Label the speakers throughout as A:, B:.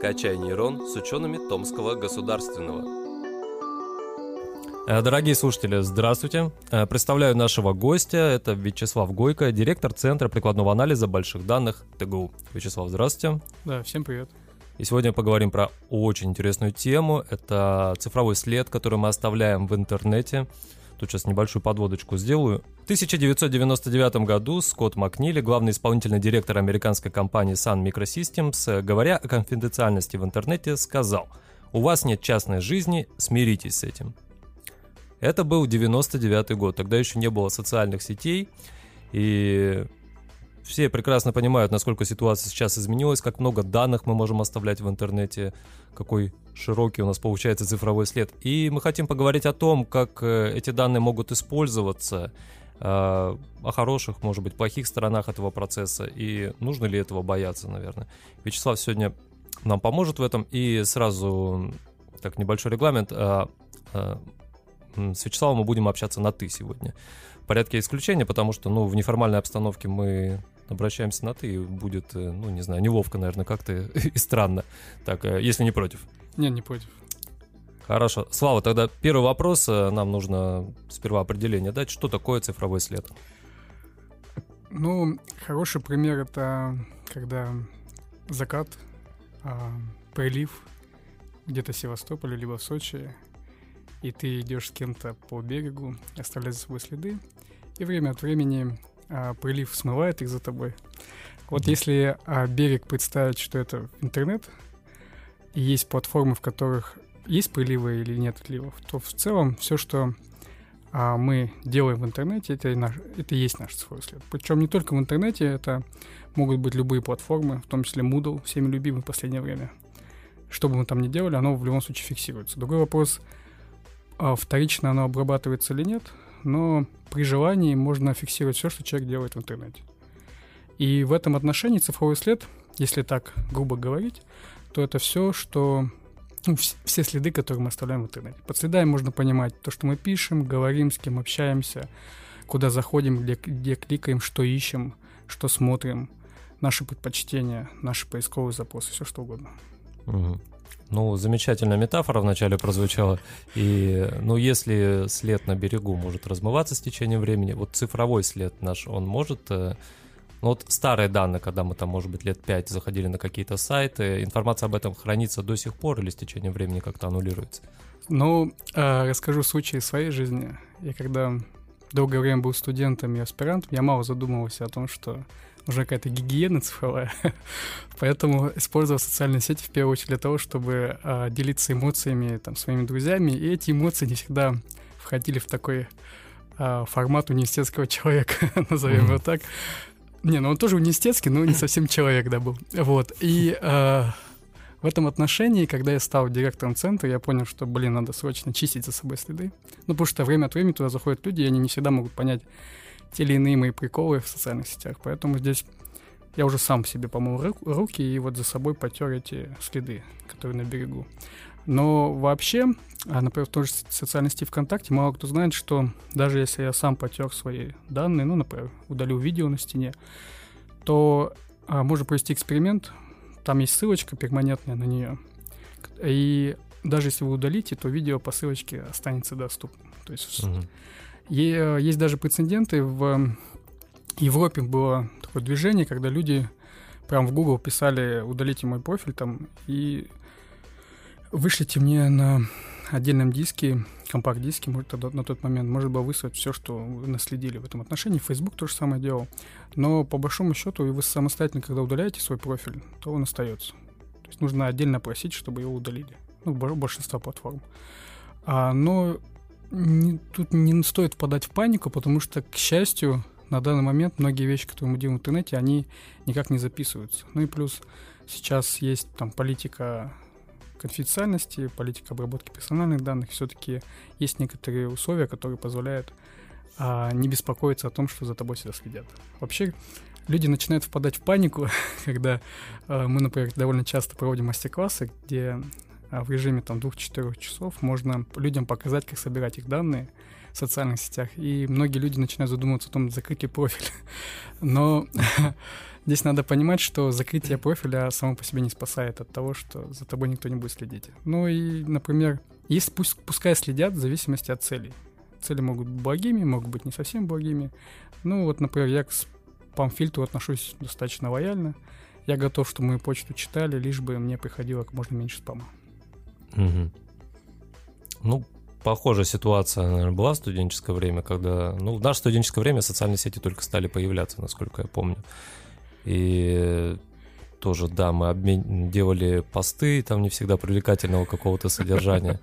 A: «Качай нейрон» с учеными Томского государственного.
B: Э, дорогие слушатели, здравствуйте. Э, представляю нашего гостя. Это Вячеслав Гойко, директор Центра прикладного анализа больших данных ТГУ. Вячеслав, здравствуйте.
C: Да, всем привет.
B: И сегодня поговорим про очень интересную тему. Это цифровой след, который мы оставляем в интернете. Тут сейчас небольшую подводочку сделаю. В 1999 году Скотт Макнили, главный исполнительный директор американской компании Sun Microsystems, говоря о конфиденциальности в интернете, сказал «У вас нет частной жизни, смиритесь с этим». Это был 99 год, тогда еще не было социальных сетей, и все прекрасно понимают, насколько ситуация сейчас изменилась, как много данных мы можем оставлять в интернете, какой широкий у нас получается цифровой след. И мы хотим поговорить о том, как э, эти данные могут использоваться, э, о хороших, может быть, плохих сторонах этого процесса, и нужно ли этого бояться, наверное. Вячеслав сегодня нам поможет в этом, и сразу, так, небольшой регламент. С Вячеславом мы будем общаться на «ты» сегодня. В порядке исключения, потому что, ну, в неформальной обстановке мы обращаемся на «ты», и будет, э, ну, не знаю, неловко, наверное, как-то и странно. Так, э, если не против.
C: Нет, не против.
B: Хорошо. Слава, тогда первый вопрос. Э, нам нужно сперва определение дать. Что такое цифровой след?
C: Ну, хороший пример — это когда закат, а, прилив где-то в Севастополе, либо в Сочи, и ты идешь с кем-то по берегу, оставляешь за собой следы, и время от времени а, прилив смывает их за тобой. Вот если а, берег представить, что это интернет, и есть платформы, в которых есть приливы или нет отливов, то в целом все, что а, мы делаем в интернете, это, наш, это и есть наш цифровой след. Причем не только в интернете, это могут быть любые платформы, в том числе Moodle, всеми любимый в последнее время. Что бы мы там ни делали, оно в любом случае фиксируется. Другой вопрос, а, вторично оно обрабатывается или нет, но при желании можно фиксировать все, что человек делает в интернете. И в этом отношении цифровой след, если так грубо говорить, то это все, что ну, все следы, которые мы оставляем в интернете. Под следами можно понимать то, что мы пишем, говорим, с кем общаемся, куда заходим, где, где кликаем, что ищем, что смотрим, наши предпочтения, наши поисковые запросы, все что угодно.
B: Угу. Ну, замечательная метафора вначале прозвучала. И, ну, если след на берегу может размываться с течением времени, вот цифровой след наш, он может... Э, ну, вот старые данные, когда мы там, может быть, лет пять заходили на какие-то сайты, информация об этом хранится до сих пор или с течением времени как-то аннулируется?
C: Ну, э, расскажу случай своей жизни. Я когда долгое время был студентом и аспирантом, я мало задумывался о том, что нужна какая-то гигиена цифровая. Поэтому использовал социальные сети в первую очередь для того, чтобы а, делиться эмоциями там, своими друзьями. И эти эмоции не всегда входили в такой а, формат университетского человека, назовем его так. Не, ну он тоже университетский, но не совсем человек, да, был. Вот. И а, в этом отношении, когда я стал директором центра, я понял, что, блин, надо срочно чистить за собой следы. Ну, потому что время от времени туда заходят люди, и они не всегда могут понять, те или иные мои приколы в социальных сетях. Поэтому здесь я уже сам себе помыл руки и вот за собой потер эти следы, которые на берегу. Но вообще, а, например, в той же социальной сети ВКонтакте мало кто знает, что даже если я сам потер свои данные, ну, например, удалил видео на стене, то а, можно провести эксперимент. Там есть ссылочка перманентная на нее. И даже если вы удалите, то видео по ссылочке останется доступным. То есть угу. Есть даже прецеденты. В Европе было такое движение, когда люди прям в Google писали «удалите мой профиль» там и вышлите мне на отдельном диске, компакт-диске, может, тогда, на тот момент, может было выслать все, что вы наследили в этом отношении. Facebook то же самое делал. Но по большому счету, вы самостоятельно, когда удаляете свой профиль, то он остается. То есть нужно отдельно просить, чтобы его удалили. Ну, большинство платформ. А, но не, тут не стоит впадать в панику, потому что, к счастью, на данный момент многие вещи, которые мы делаем в интернете, они никак не записываются. Ну и плюс сейчас есть там политика конфиденциальности, политика обработки персональных данных. Все-таки есть некоторые условия, которые позволяют а, не беспокоиться о том, что за тобой всегда следят. Вообще, люди начинают впадать в панику, когда а, мы, например, довольно часто проводим мастер-классы, где в режиме там двух-четырех часов можно людям показать, как собирать их данные в социальных сетях. И многие люди начинают задумываться о том, закрыть ли профиль. Но здесь надо понимать, что закрытие профиля само по себе не спасает от того, что за тобой никто не будет следить. Ну и, например, есть пусть, пускай следят в зависимости от целей. Цели могут быть благими, могут быть не совсем благими. Ну вот, например, я к спам-фильтру отношусь достаточно лояльно. Я готов, чтобы мою почту читали, лишь бы мне приходило как можно меньше спама.
B: Угу. Ну, похожая ситуация, наверное, была в студенческое время, когда... Ну, в наше студенческое время социальные сети только стали появляться, насколько я помню. И тоже, да, мы обмен... делали посты, там не всегда привлекательного какого-то содержания.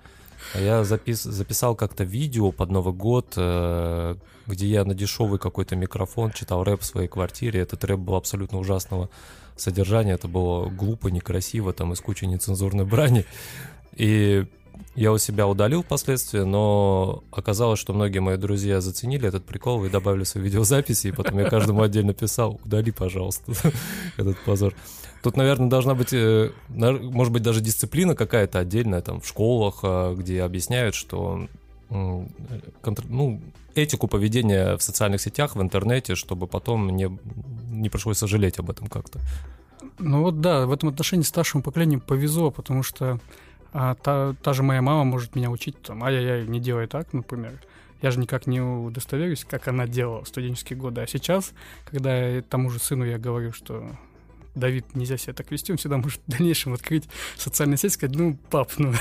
B: А я запис... записал как-то видео под Новый год, э, где я на дешевый какой-то микрофон читал рэп в своей квартире. Этот рэп был абсолютно ужасного содержания. Это было глупо, некрасиво, там, из кучи нецензурной брани. И я у себя удалил впоследствии, но оказалось, что многие мои друзья заценили этот прикол и добавили свои видеозаписи, и потом я каждому отдельно писал, удали, пожалуйста, этот позор. Тут, наверное, должна быть, э, может быть, даже дисциплина какая-то отдельная, там, в школах, а, где объясняют, что ну, этику поведения в социальных сетях, в интернете, чтобы потом не, не пришлось сожалеть об этом как-то.
C: Ну вот да, в этом отношении старшему поколению повезло, потому что а та, та же моя мама может меня учить, там, ай-яй-яй, не делай так, например. Я же никак не удостоверюсь, как она делала в студенческие годы. А сейчас, когда тому же сыну я говорю, что Давид, нельзя себя так вести, он всегда может в дальнейшем открыть социальную сеть и сказать, ну, пап, ну,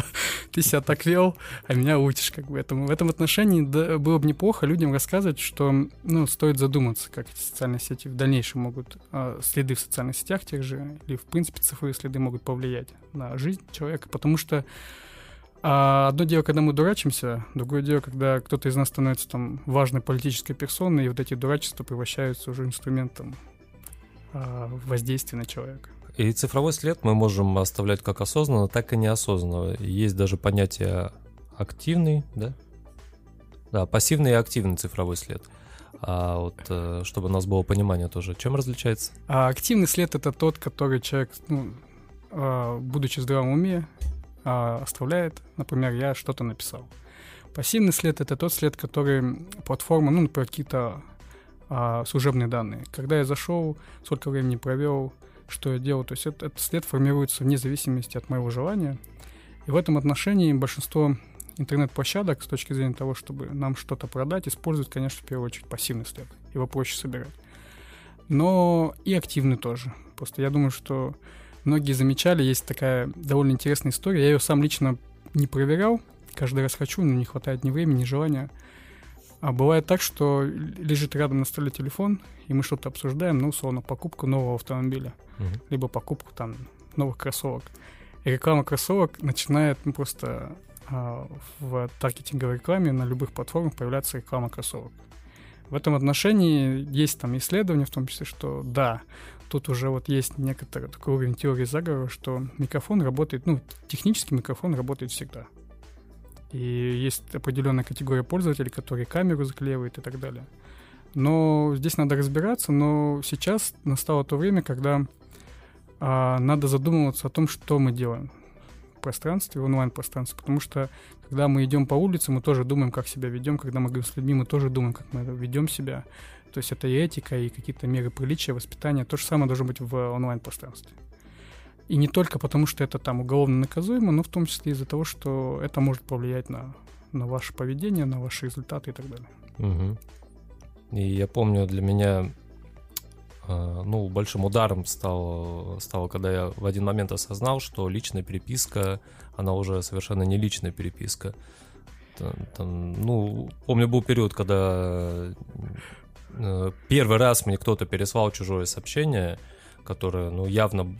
C: ты себя так вел, а меня учишь, как бы. Этому. В этом отношении да, было бы неплохо людям рассказывать, что, ну, стоит задуматься, как эти социальные сети в дальнейшем могут, э, следы в социальных сетях тех же, или, в принципе, цифровые следы могут повлиять на жизнь человека, потому что а одно дело, когда мы дурачимся, другое дело, когда кто-то из нас становится там важной политической персоной, и вот эти дурачества превращаются уже инструментом воздействие на человека.
B: И цифровой след мы можем оставлять как осознанно, так и неосознанно. Есть даже понятие активный, да? Да, пассивный и активный цифровой след. А вот э, чтобы у нас было понимание тоже, чем различается?
C: А активный след это тот, который человек, ну, а, будучи в здравом уме, оставляет. Например, я что-то написал. Пассивный след это тот след, который платформа, ну, например, какие-то а, служебные данные. Когда я зашел, сколько времени провел, что я делал. То есть это, этот след формируется вне зависимости от моего желания. И в этом отношении большинство интернет-площадок с точки зрения того, чтобы нам что-то продать, используют, конечно, в первую очередь пассивный след. Его проще собирать. Но и активный тоже. Просто я думаю, что многие замечали, есть такая довольно интересная история. Я ее сам лично не проверял. Каждый раз хочу, но не хватает ни времени, ни желания. А бывает так, что лежит рядом на столе телефон, и мы что-то обсуждаем, ну, условно, покупку нового автомобиля, uh-huh. либо покупку там новых кроссовок. И реклама кроссовок начинает ну, просто а, в таргетинговой рекламе на любых платформах появляться реклама кроссовок. В этом отношении есть там исследования, в том числе, что да, тут уже вот есть некоторый такой уровень теории заговора, что микрофон работает, ну, технический микрофон работает всегда. И есть определенная категория пользователей, которые камеру заклеивают и так далее. Но здесь надо разбираться, но сейчас настало то время, когда а, надо задумываться о том, что мы делаем в пространстве, в онлайн-пространстве, потому что когда мы идем по улице, мы тоже думаем, как себя ведем, когда мы говорим с людьми, мы тоже думаем, как мы ведем себя. То есть это и этика, и какие-то меры приличия, воспитания. То же самое должно быть в онлайн-пространстве. И не только потому, что это там уголовно наказуемо, но в том числе из-за того, что это может повлиять на, на ваше поведение, на ваши результаты и так далее.
B: Угу. И я помню, для меня э, ну, большим ударом стало, стало, когда я в один момент осознал, что личная переписка, она уже совершенно не личная переписка. Там, там, ну, помню, был период, когда э, первый раз мне кто-то переслал чужое сообщение, которое, ну, явно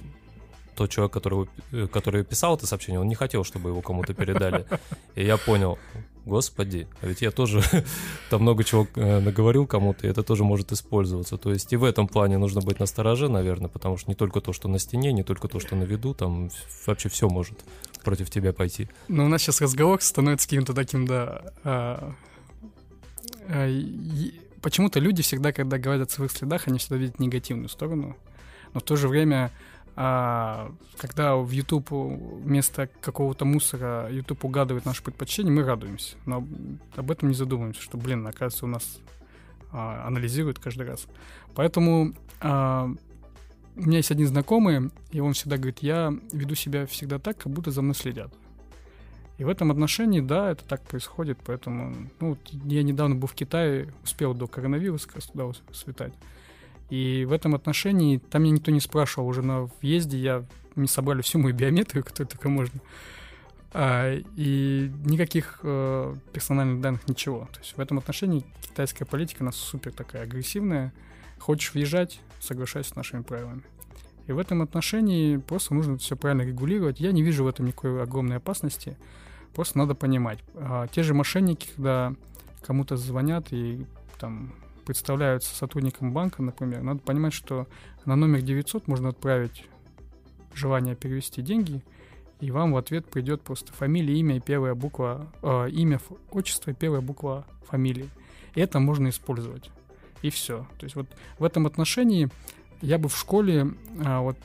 B: тот человек, который, э, который писал это сообщение, он не хотел, чтобы его кому-то передали. И я понял, господи, а ведь я тоже там много чего э, наговорил кому-то, и это тоже может использоваться. То есть и в этом плане нужно быть настороже, наверное, потому что не только то, что на стене, не только то, что на виду, там вообще все может против тебя пойти.
C: Ну, у нас сейчас разговор становится каким-то таким, да... А, а, почему-то люди всегда, когда говорят о своих следах, они всегда видят негативную сторону, но в то же время А, когда в YouTube вместо какого-то мусора YouTube угадывает наши предпочтения, мы радуемся. Но об этом не задумываемся, что, блин, оказывается, у нас а, анализируют каждый раз. Поэтому а, у меня есть один знакомый, и он всегда говорит, я веду себя всегда так, как будто за мной следят. И в этом отношении, да, это так происходит, поэтому, ну, я недавно был в Китае, успел до коронавируса как раз туда слетать. И в этом отношении, там меня никто не спрашивал, уже на въезде я, мне собрали всю мою биометрию, которую только можно. А, и никаких э, персональных данных, ничего. То есть в этом отношении китайская политика у нас супер такая агрессивная. Хочешь въезжать, соглашайся с нашими правилами. И в этом отношении просто нужно все правильно регулировать. Я не вижу в этом никакой огромной опасности. Просто надо понимать. А, те же мошенники, когда кому-то звонят и там представляются сотрудником банка, например, надо понимать, что на номер 900 можно отправить желание перевести деньги, и вам в ответ придет просто фамилия, имя и первая буква, э, имя, отчество и первая буква фамилии. И это можно использовать. И все. То есть вот в этом отношении я бы в школе а, вот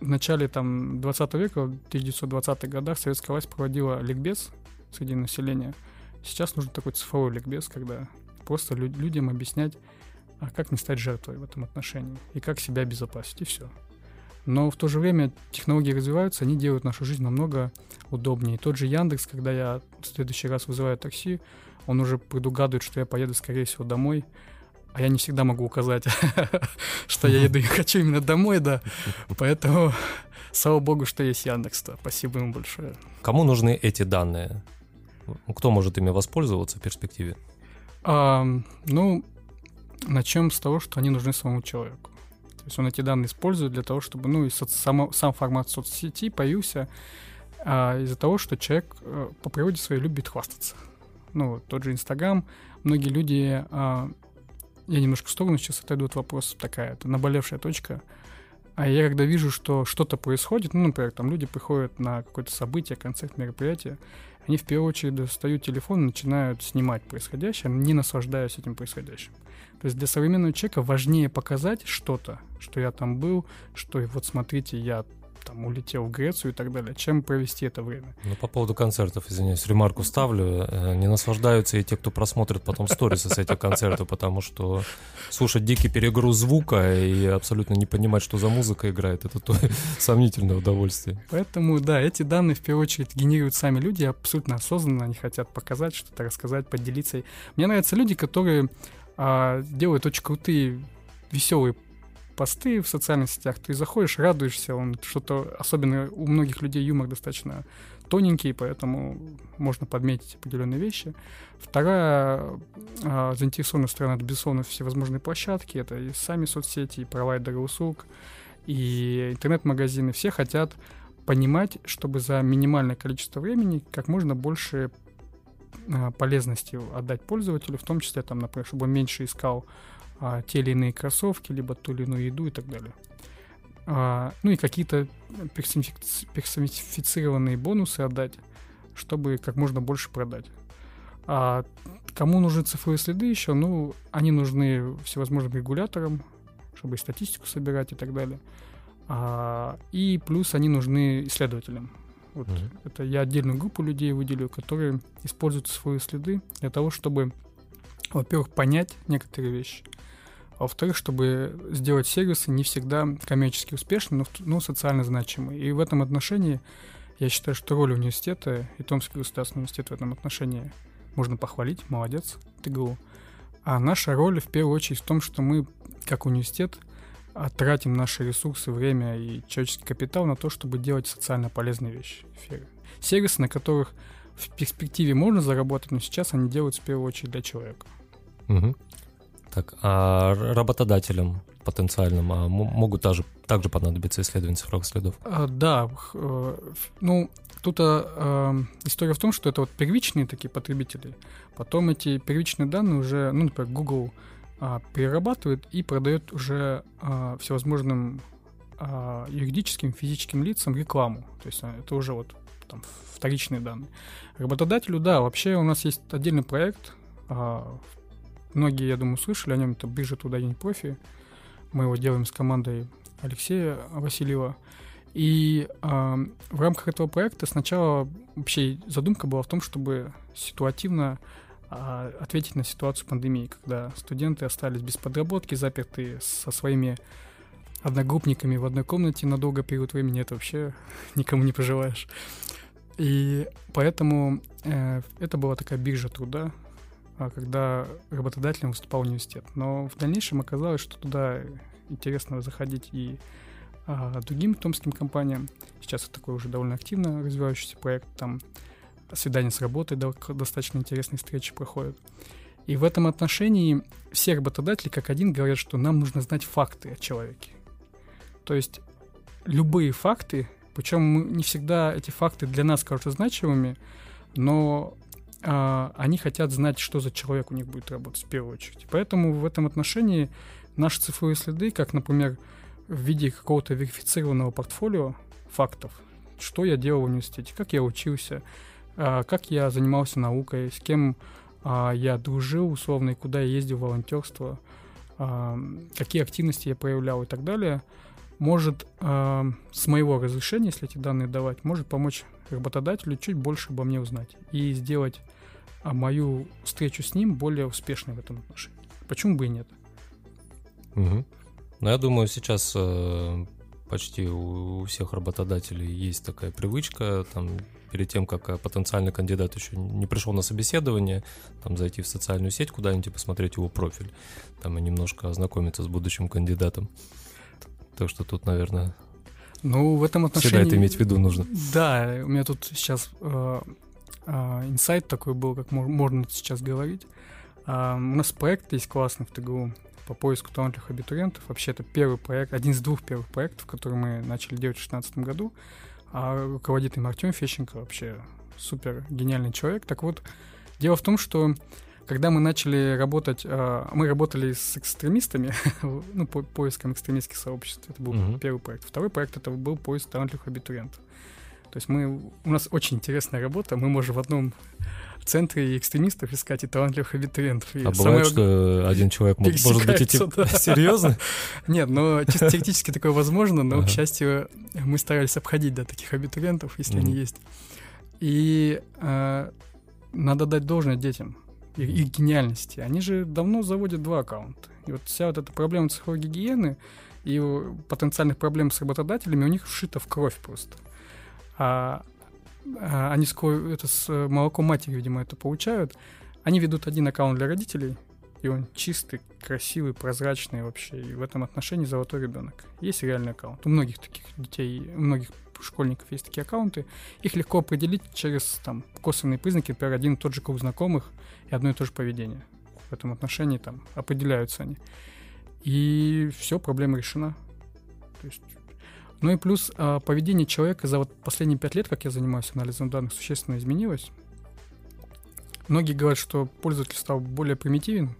C: в начале там 20 века, в 1920-х годах советская власть проводила ликбез среди населения. Сейчас нужен такой цифровой ликбез, когда просто лю- людям объяснять, а как не стать жертвой в этом отношении и как себя обезопасить, и все. Но в то же время технологии развиваются, они делают нашу жизнь намного удобнее. Тот же Яндекс, когда я в следующий раз вызываю такси, он уже предугадывает, что я поеду, скорее всего, домой, а я не всегда могу указать, что я еду и хочу именно домой, да. Поэтому, слава богу, что есть Яндекс-то. Спасибо ему большое.
B: Кому нужны эти данные? Кто может ими воспользоваться в перспективе?
C: А, ну, начнем с того, что они нужны самому человеку. То есть он эти данные использует для того, чтобы, ну, и соц, само, сам формат соцсети появился а, из-за того, что человек а, по природе своей любит хвастаться. Ну, тот же Инстаграм. Многие люди... А, я немножко в сторону сейчас отойду от вопроса, такая это наболевшая точка. А я когда вижу, что что-то происходит, ну, например, там люди приходят на какое-то событие, концерт, мероприятие, они в первую очередь достают телефон и начинают снимать происходящее, не наслаждаясь этим происходящим. То есть для современного человека важнее показать что-то, что я там был, что вот смотрите, я там улетел в Грецию и так далее, чем провести это время.
B: Ну, по поводу концертов, извиняюсь, ремарку ставлю. Э, не наслаждаются и те, кто просмотрит потом сторисы с этих концертов, потому что слушать дикий перегруз звука и абсолютно не понимать, что за музыка играет, это то сомнительное удовольствие.
C: Поэтому, да, эти данные в первую очередь генерируют сами люди, абсолютно осознанно, они хотят показать, что-то рассказать, поделиться. Мне нравятся люди, которые а, делают очень крутые, веселые посты в социальных сетях, ты заходишь, радуешься, он что-то, особенно у многих людей юмор достаточно тоненький, поэтому можно подметить определенные вещи. Вторая а, заинтересованная сторона, это, безусловно, всевозможные площадки, это и сами соцсети, и провайдеры услуг, и интернет-магазины. Все хотят понимать, чтобы за минимальное количество времени как можно больше а, полезности отдать пользователю, в том числе, там, например, чтобы он меньше искал а, те или иные кроссовки, либо ту или иную еду и так далее. А, ну и какие-то персонифицированные бонусы отдать, чтобы как можно больше продать. А кому нужны цифровые следы еще? Ну, они нужны всевозможным регуляторам, чтобы статистику собирать и так далее. А, и плюс они нужны исследователям. Вот mm-hmm. это я отдельную группу людей выделю, которые используют свои следы для того, чтобы, во-первых, понять некоторые вещи, а во-вторых, чтобы сделать сервисы не всегда коммерчески успешные, но, но социально значимые. И в этом отношении я считаю, что роль университета и Томский государственный университет в этом отношении можно похвалить, молодец, ТГУ. А наша роль в первую очередь в том, что мы, как университет, тратим наши ресурсы, время и человеческий капитал на то, чтобы делать социально полезные вещи. Сервисы, на которых в перспективе можно заработать, но сейчас они делают в первую очередь для человека.
B: Угу. Так, а работодателям потенциальным а могут также, также понадобиться исследования цифровых следов?
C: А, да, э, ну, тут а, история в том, что это вот первичные такие потребители, потом эти первичные данные уже, ну, например, Google а, перерабатывает и продает уже а, всевозможным а, юридическим, физическим лицам рекламу. То есть а, это уже вот там вторичные данные. Работодателю, да, вообще у нас есть отдельный проект, а, Многие, я думаю, слышали о нем. Это биржа труда День профи. Мы его делаем с командой Алексея Васильева. И э, в рамках этого проекта сначала вообще задумка была в том, чтобы ситуативно э, ответить на ситуацию пандемии, когда студенты остались без подработки, заперты со своими одногруппниками в одной комнате на долгий период времени, это вообще никому не пожелаешь. И поэтому э, это была такая биржа труда, а, когда работодателем выступал университет. Но в дальнейшем оказалось, что туда интересно заходить и а, другим томским компаниям. Сейчас это такой уже довольно активно развивающийся проект. Там свидания с работой достаточно интересные встречи проходят. И в этом отношении все работодатели как один говорят, что нам нужно знать факты о человеке. То есть любые факты, причем не всегда эти факты для нас кажутся значимыми, но а, они хотят знать, что за человек у них будет работать в первую очередь. Поэтому в этом отношении наши цифровые следы, как, например, в виде какого-то верифицированного портфолио фактов, что я делал в университете, как я учился, а, как я занимался наукой, с кем а, я дружил условно и куда я ездил в волонтерство, а, какие активности я проявлял и так далее – может э, с моего разрешения, если эти данные давать, может помочь работодателю чуть больше обо мне узнать и сделать а, мою встречу с ним более успешной в этом отношении. Почему бы и нет?
B: Угу. Ну, я думаю, сейчас э, почти у всех работодателей есть такая привычка, там, перед тем, как э, потенциальный кандидат еще не пришел на собеседование, там, зайти в социальную сеть куда-нибудь и посмотреть его профиль, там, и немножко ознакомиться с будущим кандидатом. Так что тут, наверное,
C: ну, в этом отношении...
B: Всегда это иметь в виду нужно.
C: Да, у меня тут сейчас э, э, инсайт такой был, как можно сейчас говорить. Э, у нас проект есть классный в ТГУ по поиску талантливых абитуриентов. Вообще это первый проект, один из двух первых проектов, который мы начали делать в 2016 году. А руководит им Артем Фещенко, вообще супер гениальный человек. Так вот, дело в том, что когда мы начали работать, э, мы работали с экстремистами, ну, по поиском экстремистских сообществ. Это был uh-huh. первый проект. Второй проект это был поиск талантливых абитуриентов. То есть мы, у нас очень интересная работа. Мы можем в одном центре экстремистов искать и талантливых абитуриентов. И
B: а бывает, что один человек может быть эти... Да. Серьезно?
C: Нет, но чисто теоретически такое возможно, но, к счастью, мы старались обходить да, таких абитуриентов, если они есть. И э, надо дать должное детям их, их гениальности. Они же давно заводят два аккаунта. И вот вся вот эта проблема цифровой гигиены и потенциальных проблем с работодателями у них вшита в кровь просто. А, а они скоро это с молоком матери, видимо, это получают. Они ведут один аккаунт для родителей, и он чистый, красивый, прозрачный вообще. И в этом отношении золотой ребенок. Есть реальный аккаунт. У многих таких детей, у многих школьников есть такие аккаунты. Их легко определить через там, косвенные признаки, например, один и тот же круг знакомых и одно и то же поведение. В этом отношении там определяются они. И все, проблема решена. То есть ну и плюс а, поведение человека за вот последние пять лет, как я занимаюсь анализом данных, существенно изменилось. Многие говорят, что пользователь стал более примитивен.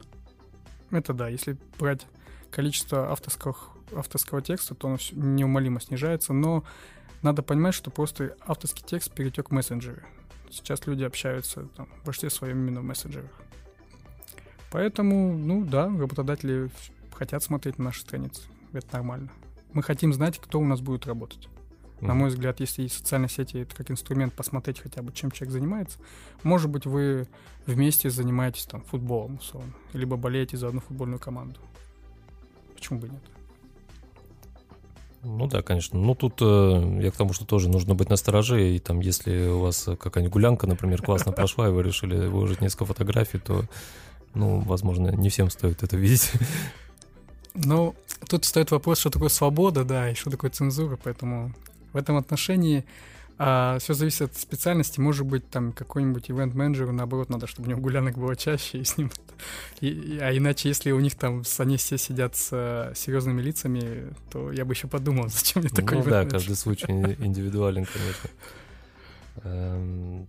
C: Это да, если брать количество авторского, авторского текста, то оно неумолимо снижается, но надо понимать, что просто авторский текст перетек в мессенджеры. Сейчас люди общаются там, в большинстве своем именно в мессенджерах. Поэтому, ну да, работодатели хотят смотреть на наши страницы. Это нормально. Мы хотим знать, кто у нас будет работать. Mm-hmm. На мой взгляд, если социальные сети это как инструмент посмотреть хотя бы, чем человек занимается, может быть, вы вместе занимаетесь там футболом, условно, либо болеете за одну футбольную команду. Почему бы нет?
B: Ну да, конечно. Ну тут э, я к тому, что тоже нужно быть настороже, и там, если у вас какая-нибудь гулянка, например, классно прошла, и вы решили выложить несколько фотографий, то, ну, возможно, не всем стоит это видеть.
C: Ну, тут стоит вопрос, что такое свобода, да, и что такое цензура, поэтому в этом отношении а, все зависит от специальности. Может быть, там какой-нибудь ивент-менеджеру, наоборот, надо, чтобы у него гулянок было чаще, и с ним... И, и, а иначе, если у них там они все сидят с а, серьезными лицами, то я бы еще подумал, зачем мне такой
B: Ну да, каждый случай индивидуален, конечно. Эм,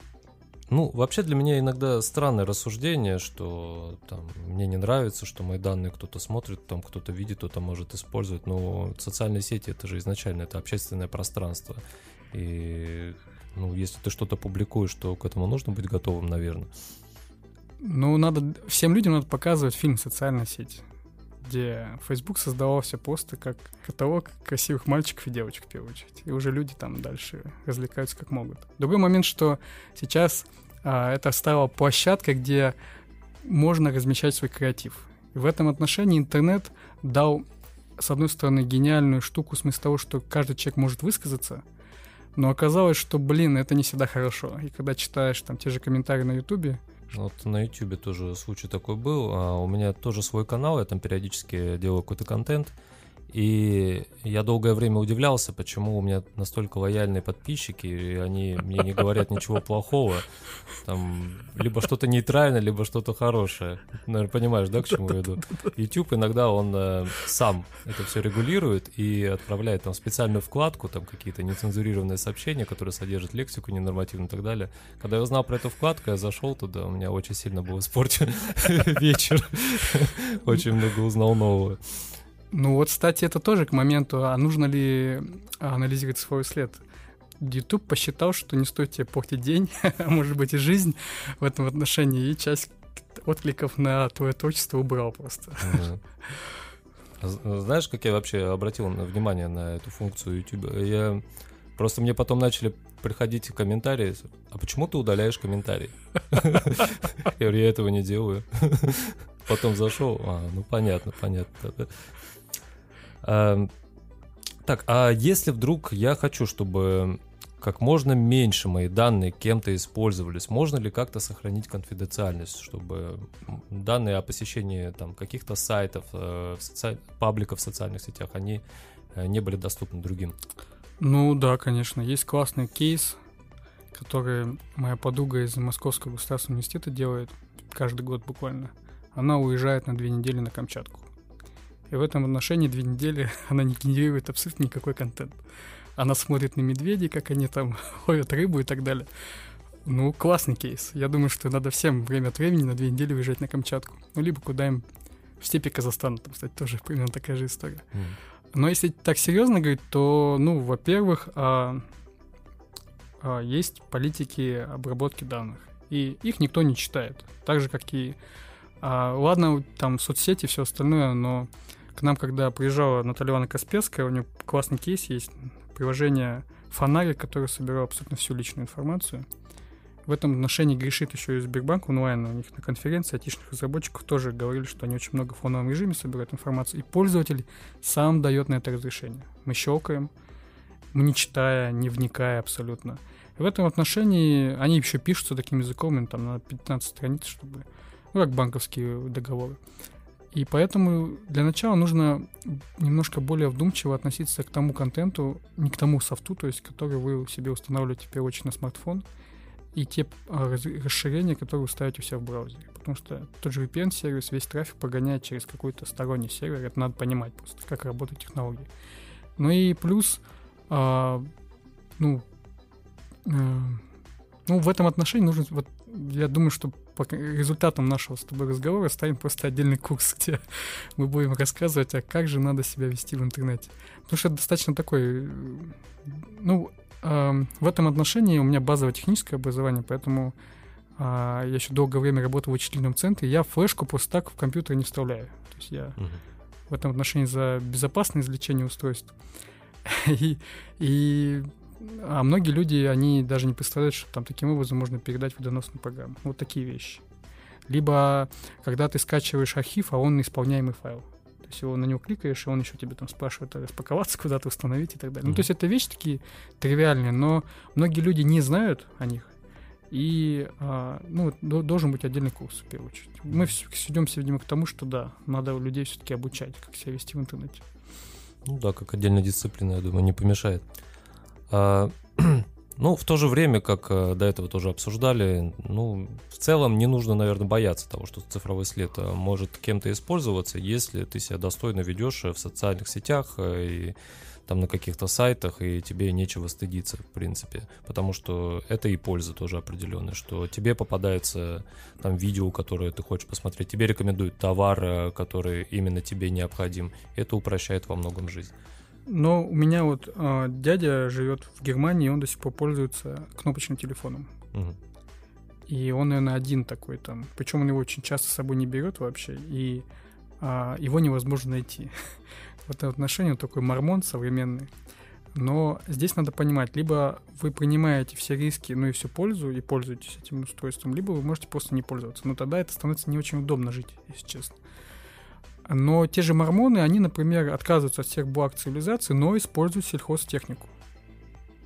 B: ну, вообще для меня иногда странное рассуждение, что там мне не нравится, что мои данные кто-то смотрит, там кто-то видит, кто-то может использовать. Но социальные сети это же изначально это общественное пространство. И ну, если ты что-то публикуешь, то к этому нужно быть готовым, наверное.
C: Ну, надо всем людям надо показывать фильм «Социальная сеть». где Facebook создавался просто как каталог красивых мальчиков и девочек, в первую очередь. И уже люди там дальше развлекаются как могут. Другой момент, что сейчас а, это стало площадкой, где можно размещать свой креатив. И в этом отношении интернет дал, с одной стороны, гениальную штуку в смысле того, что каждый человек может высказаться, но оказалось, что, блин, это не всегда хорошо. И когда читаешь там те же комментарии на Ютубе,
B: вот на YouTube тоже случай такой был. А у меня тоже свой канал, я там периодически делаю какой-то контент. И я долгое время удивлялся, почему у меня настолько лояльные подписчики, и они мне не говорят ничего плохого. Там либо что-то нейтральное, либо что-то хорошее. Наверное, понимаешь, да, к чему я иду? YouTube иногда он э, сам это все регулирует и отправляет там специальную вкладку, там какие-то нецензурированные сообщения, которые содержат лексику ненормативную и так далее. Когда я узнал про эту вкладку, я зашел туда, у меня очень сильно был испорчен вечер. Очень много узнал нового.
C: Ну вот, кстати, это тоже к моменту, а нужно ли анализировать свой след. YouTube посчитал, что не стоит тебе портить день, а может быть и жизнь в этом отношении, и часть откликов на твое творчество убрал просто.
B: А знаешь, как я вообще обратил внимание на эту функцию YouTube? Я просто мне потом начали приходить комментарии. А почему ты удаляешь комментарии? Я говорю, я этого не делаю. Потом зашел. А, ну понятно, понятно. Эм, так, а если вдруг я хочу, чтобы как можно меньше мои данные кем-то использовались, можно ли как-то сохранить конфиденциальность, чтобы данные о посещении там каких-то сайтов, э, соци... пабликов в социальных сетях, они э, не были доступны другим?
C: Ну да, конечно. Есть классный кейс, который моя подруга из Московского государственного университета делает каждый год буквально. Она уезжает на две недели на Камчатку. И в этом отношении две недели она не генерирует абсолютно никакой контент. Она смотрит на медведей, как они там ловят рыбу и так далее. Ну, классный кейс. Я думаю, что надо всем время от времени на две недели уезжать на Камчатку. Ну, либо куда-нибудь в степи Казахстана, там, кстати, тоже примерно такая же история. Mm. Но если так серьезно говорить, то, ну, во-первых, а, а, есть политики обработки данных. И их никто не читает. Так же, как и... А, ладно, там соцсети, все остальное, но к нам, когда приезжала Наталья Ивановна Каспецкая, у нее классный кейс есть, приложение «Фонарик», которое собирало абсолютно всю личную информацию. В этом отношении грешит еще и Сбербанк онлайн. У них на конференции айтишных разработчиков тоже говорили, что они очень много в фоновом режиме собирают информацию. И пользователь сам дает на это разрешение. Мы щелкаем, мы не читая, не вникая абсолютно. И в этом отношении они еще пишутся таким языком, им там на 15 страниц, чтобы... Ну, как банковские договоры. И поэтому для начала нужно немножко более вдумчиво относиться к тому контенту, не к тому софту, то есть который вы себе устанавливаете в первую очередь на смартфон, и те а, расширения, которые вы ставите у себя в браузере. Потому что тот же VPN-сервис весь трафик погоняет через какой-то сторонний сервер, это надо понимать просто, как работают технологии. Ну и плюс, а, ну, а, ну, в этом отношении нужно, вот я думаю, что по результатам нашего с тобой разговора станет просто отдельный курс, где мы будем рассказывать, а как же надо себя вести в интернете. Потому что это достаточно такой... Ну, э, в этом отношении у меня базовое техническое образование, поэтому э, я еще долгое время работал в учительном центре, я флешку просто так в компьютер не вставляю. То есть я угу. в этом отношении за безопасное извлечение устройств. и, и а многие люди, они даже не представляют, что там таким образом можно передать водоносную программу. Вот такие вещи. Либо, когда ты скачиваешь архив, а он исполняемый файл. То есть его на него кликаешь, и он еще тебе там спрашивает распаковаться, куда-то установить и так далее. Mm-hmm. Ну, то есть это вещи такие тривиальные, но многие люди не знают о них. И а, ну, должен быть отдельный курс, в первую очередь. Мы сведемся, видимо, к тому, что да, надо людей все-таки обучать, как себя вести в интернете.
B: Ну да, как отдельная дисциплина, я думаю, не помешает. А, ну, в то же время, как э, до этого тоже обсуждали, ну, в целом не нужно, наверное, бояться того, что цифровой след э, может кем-то использоваться, если ты себя достойно ведешь в социальных сетях э, и там на каких-то сайтах, и тебе нечего стыдиться, в принципе. Потому что это и польза тоже определенная, что тебе попадается там видео, которое ты хочешь посмотреть, тебе рекомендуют товар, который именно тебе необходим. Это упрощает во многом жизнь.
C: Но у меня вот э, дядя живет в Германии, он до сих пор пользуется кнопочным телефоном. Угу. И он, наверное, один такой там. Причем он его очень часто с собой не берет вообще. И а, его невозможно найти. В этом отношении он такой мормон современный. Но здесь надо понимать, либо вы принимаете все риски, ну и всю пользу, и пользуетесь этим устройством, либо вы можете просто не пользоваться. Но тогда это становится не очень удобно жить, если честно. Но те же мормоны, они, например, отказываются от всех благ цивилизации, но используют сельхозтехнику.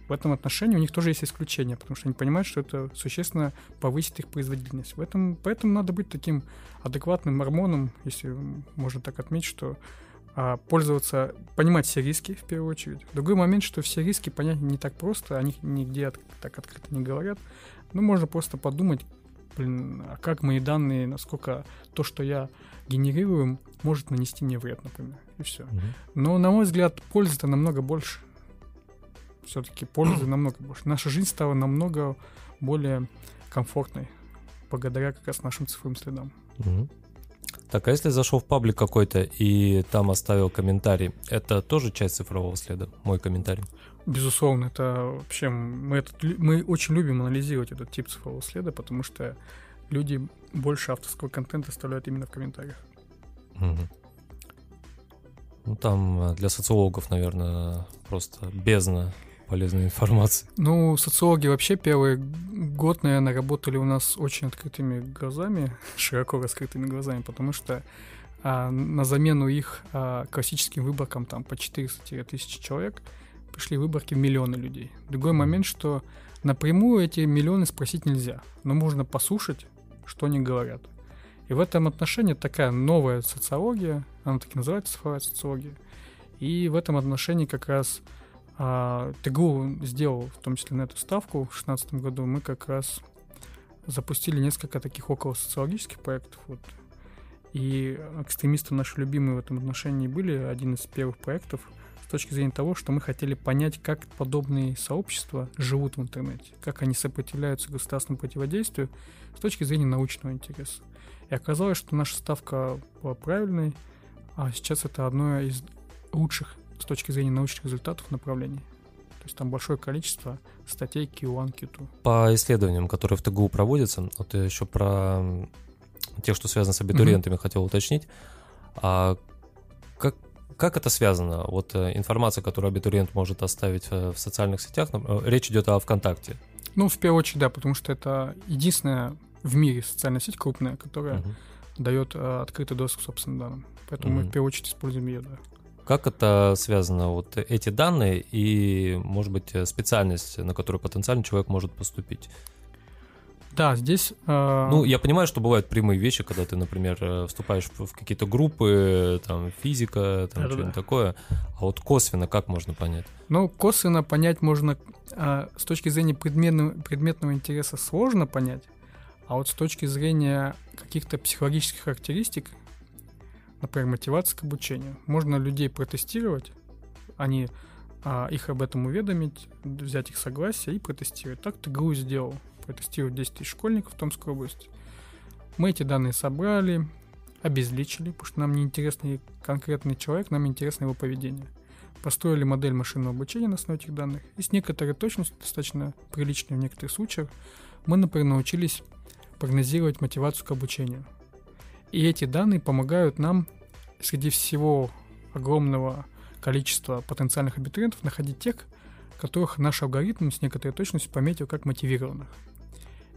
C: В этом отношении у них тоже есть исключения, потому что они понимают, что это существенно повысит их производительность. В этом, поэтому надо быть таким адекватным мормоном, если можно так отметить, что а, пользоваться, понимать все риски в первую очередь. Другой момент, что все риски понять не так просто, о них нигде от, так открыто не говорят. Ну, можно просто подумать, блин, а как мои данные, насколько то, что я генерирую, может нанести мне вред, например, и все. Угу. Но, на мой взгляд, пользы-то намного больше. Все-таки пользы намного больше. Наша жизнь стала намного более комфортной благодаря как раз нашим цифровым следам.
B: Угу. Так, а если зашел в паблик какой-то и там оставил комментарий, это тоже часть цифрового следа, мой комментарий?
C: Безусловно, это вообще мы, этот, мы очень любим анализировать этот тип цифрового следа, потому что люди больше авторского контента оставляют именно в комментариях. Угу.
B: Ну там э, для социологов, наверное, просто бездна полезной информации.
C: Ну, социологи вообще первый год, наверное, работали у нас очень открытыми глазами, широко раскрытыми глазами, потому что а, на замену их а, классическим выборкам там по 400-1000 человек пришли выборки в миллионы людей. Другой момент, что напрямую эти миллионы спросить нельзя, но можно послушать, что они говорят. И в этом отношении такая новая социология, она так и называется цифровая социология, и в этом отношении как раз а, ТГУ сделал в том числе на эту ставку в 2016 году. Мы как раз запустили несколько таких около социологических проектов. Вот. И экстремисты наши любимые в этом отношении были один из первых проектов точки зрения того, что мы хотели понять, как подобные сообщества живут в интернете, как они сопротивляются государственному противодействию с точки зрения научного интереса. И оказалось, что наша ставка была правильной, а сейчас это одно из лучших с точки зрения научных результатов направлений. То есть там большое количество статей Q1, Q2.
B: По исследованиям, которые в ТГУ проводятся, вот я еще про тех, что связано с абитуриентами, mm-hmm. хотел уточнить. А как, это связано? Вот э, информация, которую абитуриент может оставить э, в социальных сетях, э, речь идет о ВКонтакте.
C: Ну, в первую очередь, да, потому что это единственная в мире социальная сеть крупная, которая uh-huh. дает открытый доступ к собственным данным. Поэтому uh-huh. мы в первую очередь используем ее, да.
B: Как это связано, вот эти данные и, может быть, специальность, на которую потенциально человек может поступить?
C: Да, здесь... Э...
B: Ну, я понимаю, что бывают прямые вещи, когда ты, например, э, вступаешь в какие-то группы, там, физика, там, что-нибудь такое. А вот косвенно как можно понять?
C: Ну, косвенно понять можно э, с точки зрения предметного, предметного интереса сложно понять, а вот с точки зрения каких-то психологических характеристик например, мотивация к обучению. Можно людей протестировать, они а, их об этом уведомить, взять их согласие и протестировать. Так ТГУ сделал. Протестировать 10 тысяч школьников в Томской области. Мы эти данные собрали, обезличили, потому что нам не интересный конкретный человек, нам интересно его поведение. Построили модель машинного обучения на основе этих данных. И с некоторой точностью, достаточно приличной в некоторых случаях, мы, например, научились прогнозировать мотивацию к обучению. И эти данные помогают нам среди всего огромного количества потенциальных абитуриентов находить тех, которых наш алгоритм с некоторой точностью пометил как мотивированных.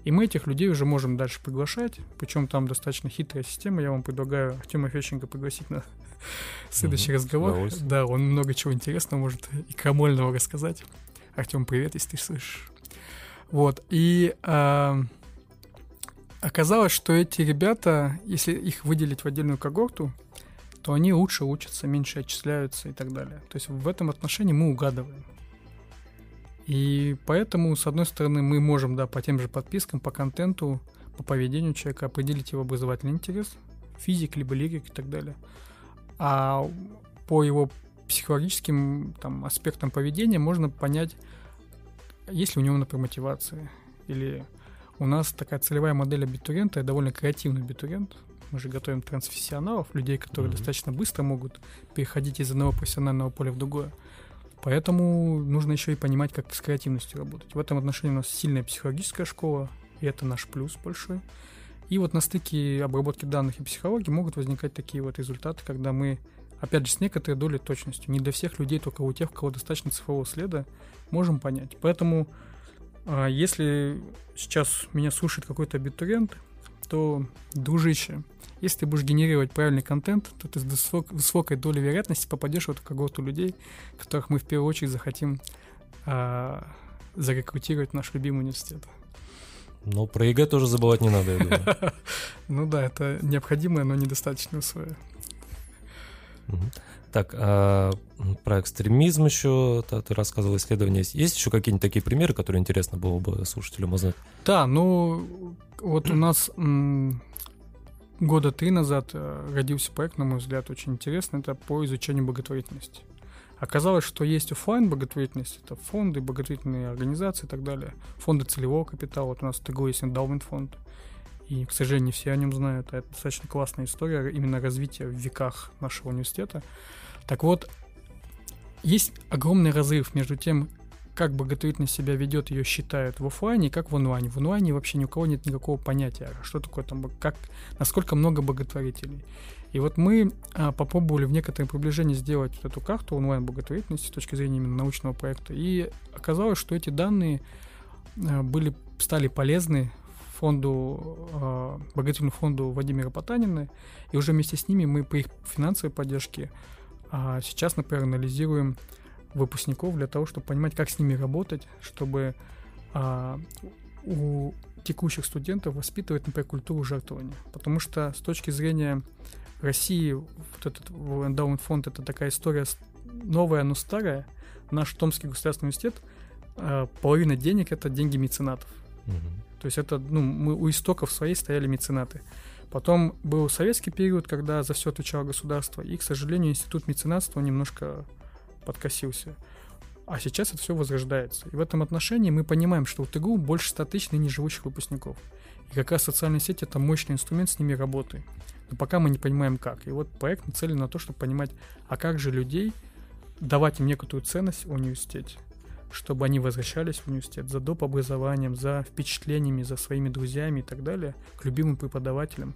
C: И мы этих людей уже можем дальше приглашать, причем там достаточно хитрая система. Я вам предлагаю Артема Фещенко пригласить на следующий разговор. Да, он много чего интересного может и крамольного рассказать. Артем, привет, если ты слышишь. Вот, и э, Оказалось, что эти ребята, если их выделить в отдельную когорту, то они лучше учатся, меньше отчисляются и так далее. То есть в этом отношении мы угадываем. И поэтому, с одной стороны, мы можем, да, по тем же подпискам, по контенту, по поведению человека определить его образовательный интерес, физик, либо лирик и так далее. А по его психологическим там, аспектам поведения можно понять, есть ли у него, например, мотивация, или у нас такая целевая модель абитуриента, довольно креативный абитуриент. Мы же готовим трансфессионалов, людей, которые mm-hmm. достаточно быстро могут переходить из одного профессионального поля в другое. Поэтому нужно еще и понимать, как с креативностью работать. В этом отношении у нас сильная психологическая школа, и это наш плюс большой. И вот на стыке обработки данных и психологии могут возникать такие вот результаты, когда мы, опять же, с некоторой долей точности, не для всех людей, только у тех, у кого достаточно цифрового следа, можем понять. Поэтому, а, если сейчас меня слушает какой-то абитуриент, то, дружище, если ты будешь генерировать правильный контент, то ты с высокой долей вероятности попадешь в эту когорту людей, которых мы в первую очередь захотим а, зарекрутировать в наш любимый университет.
B: Но про ЕГЭ тоже забывать не надо, я думаю.
C: Ну да, это необходимое, но недостаточное условие.
B: Так, а про экстремизм еще ты рассказывал исследования. Есть еще какие-нибудь такие примеры, которые интересно было бы слушателям узнать?
C: Да, ну вот у нас года три назад э, родился проект, на мой взгляд, очень интересный. Это по изучению благотворительности. Оказалось, что есть офлайн благотворительность, это фонды, благотворительные организации и так далее. Фонды целевого капитала. Вот у нас в ТГУ есть эндаумент фонд. И, к сожалению, не все о нем знают. А это достаточно классная история именно развития в веках нашего университета. Так вот, есть огромный разрыв между тем, как благотворительность себя ведет, ее считают в офлайне, как в онлайне. В онлайне вообще ни у кого нет никакого понятия, что такое там, как, насколько много благотворителей. И вот мы а, попробовали в некотором приближении сделать вот эту карту онлайн-благотворительности с точки зрения именно научного проекта. И оказалось, что эти данные а, были, стали полезны фонду, а, благотворительному фонду Владимира Потанина. И уже вместе с ними мы по их финансовой поддержке а, сейчас, например, анализируем выпускников для того, чтобы понимать, как с ними работать, чтобы а, у текущих студентов воспитывать, например, культуру жертвования. Потому что с точки зрения России вот этот эндаумент фонд это такая история новая, но старая. Наш Томский государственный университет э, половина денег это деньги меценатов. Угу. То есть это, ну, мы у истоков своей стояли меценаты. Потом был советский период, когда за все отвечало государство, и, к сожалению, институт меценатства немножко подкосился. А сейчас это все возрождается. И в этом отношении мы понимаем, что у ТГУ больше 100 тысяч ныне живущих выпускников. И как раз социальные сети — это мощный инструмент с ними работы но пока мы не понимаем как. И вот проект нацелен на то, чтобы понимать, а как же людей давать им некую ценность в университете, чтобы они возвращались в университет за доп. образованием, за впечатлениями, за своими друзьями и так далее, к любимым преподавателям.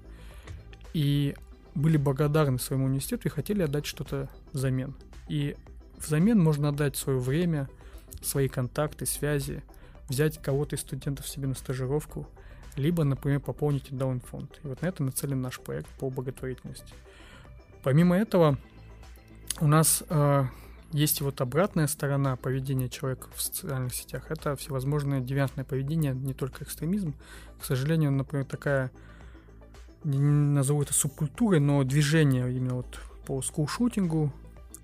C: И были благодарны своему университету и хотели отдать что-то взамен. И взамен можно отдать свое время, свои контакты, связи, взять кого-то из студентов себе на стажировку – либо, например, пополнить даун фонд. И вот на это нацелен наш проект по благотворительности. Помимо этого, у нас э, есть вот обратная сторона поведения человека в социальных сетях. Это всевозможное девиантное поведение, не только экстремизм. К сожалению, например, такая, не назову это субкультурой, но движение именно вот по скулшутингу,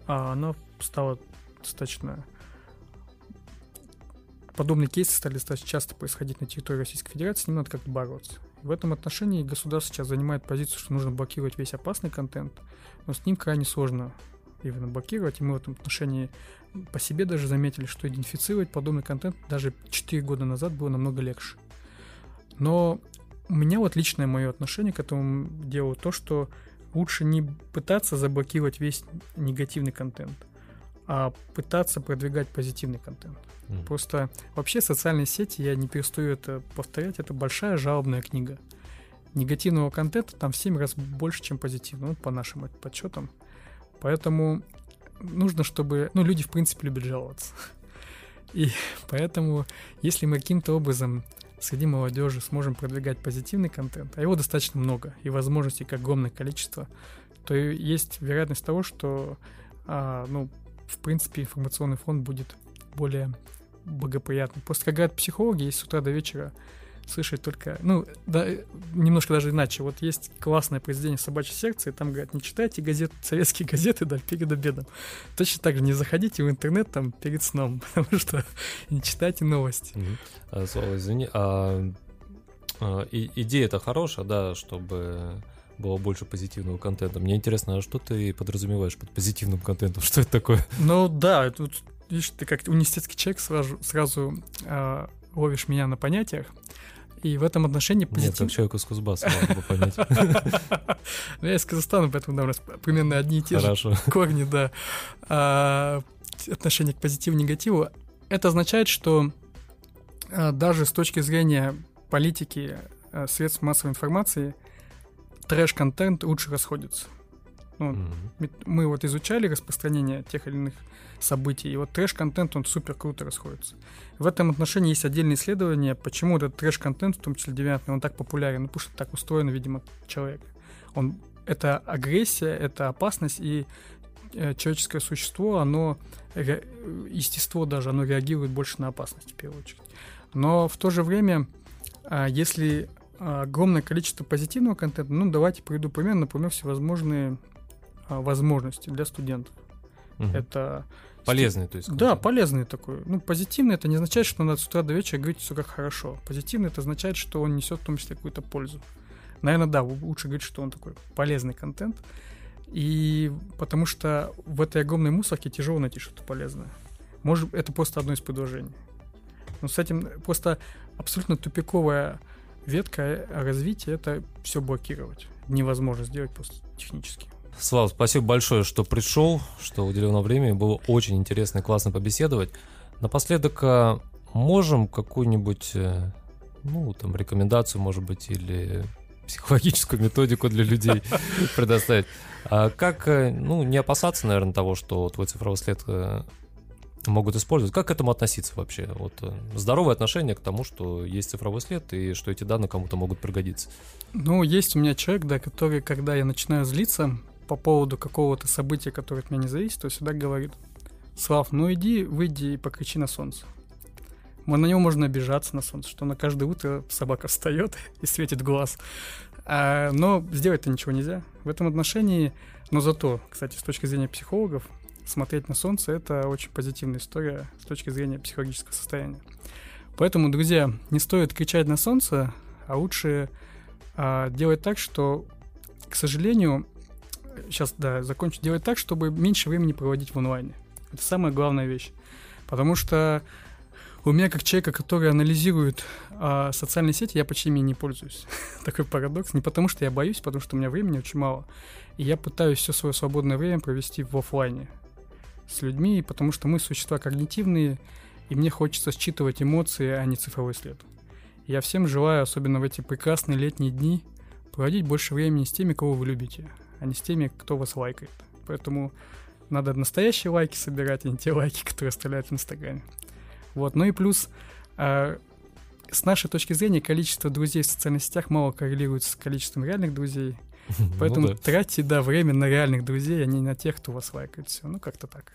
C: а она стала достаточно подобные кейсы стали достаточно часто происходить на территории Российской Федерации, ним надо как-то бороться. В этом отношении государство сейчас занимает позицию, что нужно блокировать весь опасный контент, но с ним крайне сложно именно блокировать, и мы в этом отношении по себе даже заметили, что идентифицировать подобный контент даже 4 года назад было намного легче. Но у меня вот личное мое отношение к этому делу то, что лучше не пытаться заблокировать весь негативный контент, а пытаться продвигать позитивный контент. Mm. Просто вообще социальные сети, я не перестаю это повторять, это большая жалобная книга. Негативного контента там в 7 раз больше, чем позитивного, ну, по нашим подсчетам. Поэтому нужно, чтобы... Ну, люди, в принципе, любят жаловаться. И поэтому, если мы каким-то образом среди молодежи сможем продвигать позитивный контент, а его достаточно много, и возможностей как огромное количество, то есть вероятность того, что а, ну, в принципе, информационный фон будет более благоприятным. Просто, как говорят психологи, есть с утра до вечера слышать только, ну, да, немножко даже иначе. Вот есть классное произведение «Собачье сердце», и там говорят, не читайте газет, советские газеты, да, перед обедом. Точно так же не заходите в интернет там перед сном, потому что не читайте новости.
B: А, Слава, извини, а, а и, идея это хорошая, да, чтобы было больше позитивного контента. Мне интересно, а что ты подразумеваешь под позитивным контентом? Что это такое?
C: Ну да, тут, видишь, ты как университетский человек сразу, сразу э, ловишь меня на понятиях. И в этом отношении
B: позитив... Нет, как человек из Кузбасса, бы понять.
C: Ну, я из Казахстана, поэтому нас примерно одни и те же корни, да. А, отношение к позитиву, негативу. Это означает, что а, даже с точки зрения политики средств массовой информации трэш-контент лучше расходится. Ну, мет- мы вот изучали распространение тех или иных событий, и вот трэш-контент, он супер круто расходится. В этом отношении есть отдельные исследования, почему этот трэш-контент, в том числе девиантный, он так популярен, ну, потому что так устроен, видимо, человек. Он, это агрессия, это опасность, и э, человеческое существо, оно, ре- естество даже, оно реагирует больше на опасность, в первую очередь. Но в то же время, а, если огромное количество позитивного контента, ну, давайте приведу пример, например, всевозможные а, возможности для студентов.
B: Мгм.
C: Это
B: Полезный, то есть.
C: да,
B: контент.
C: полезный такой. Ну, позитивный это не означает, что надо с утра до вечера говорить все как хорошо. Позитивный это означает, что он несет в том числе какую-то пользу. Наверное, да, лу- лучше говорить, что он такой полезный контент. И потому что в этой огромной мусорке тяжело найти что-то полезное. Может, это просто одно из предложений. Но с этим просто абсолютно тупиковая ветка развития это все блокировать. Невозможно сделать просто технически.
B: Слава, спасибо большое, что пришел, что уделил нам время. Было очень интересно и классно побеседовать. Напоследок, а, можем какую-нибудь, э, ну, там, рекомендацию, может быть, или психологическую методику для людей предоставить? А как, э, ну, не опасаться, наверное, того, что твой цифровой след э, могут использовать? Как к этому относиться вообще? Вот э, здоровое отношение к тому, что есть цифровой след и что эти данные кому-то могут пригодиться.
C: Ну, есть у меня человек, да, который, когда я начинаю злиться по поводу какого-то события, которое от меня не зависит, то всегда говорит, Слав, ну иди, выйди и покричи на солнце. На него можно обижаться на солнце, что на каждое утро собака встает и светит глаз. А, но сделать-то ничего нельзя. В этом отношении, но зато, кстати, с точки зрения психологов, смотреть на солнце — это очень позитивная история с точки зрения психологического состояния. Поэтому, друзья, не стоит кричать на солнце, а лучше а, делать так, что, к сожалению, сейчас, да, закончу, делать так, чтобы меньше времени проводить в онлайне. Это самая главная вещь. Потому что у меня, как человека, который анализирует а, социальные сети, я почти ими не пользуюсь. Такой парадокс. Не потому что я боюсь, потому что у меня времени очень мало. И я пытаюсь все свое свободное время провести в оффлайне с людьми, потому что мы существа когнитивные, и мне хочется считывать эмоции, а не цифровой след. Я всем желаю, особенно в эти прекрасные летние дни, проводить больше времени с теми, кого вы любите, а не с теми, кто вас лайкает. Поэтому надо настоящие лайки собирать, а не те лайки, которые оставляют в Инстаграме. Вот. Ну и плюс, а, с нашей точки зрения, количество друзей в социальных сетях мало коррелирует с количеством реальных друзей.
B: Ну
C: Поэтому
B: да.
C: тратьте, да, время на реальных друзей, а не на тех, кто вас лайкает. Все, ну как-то так.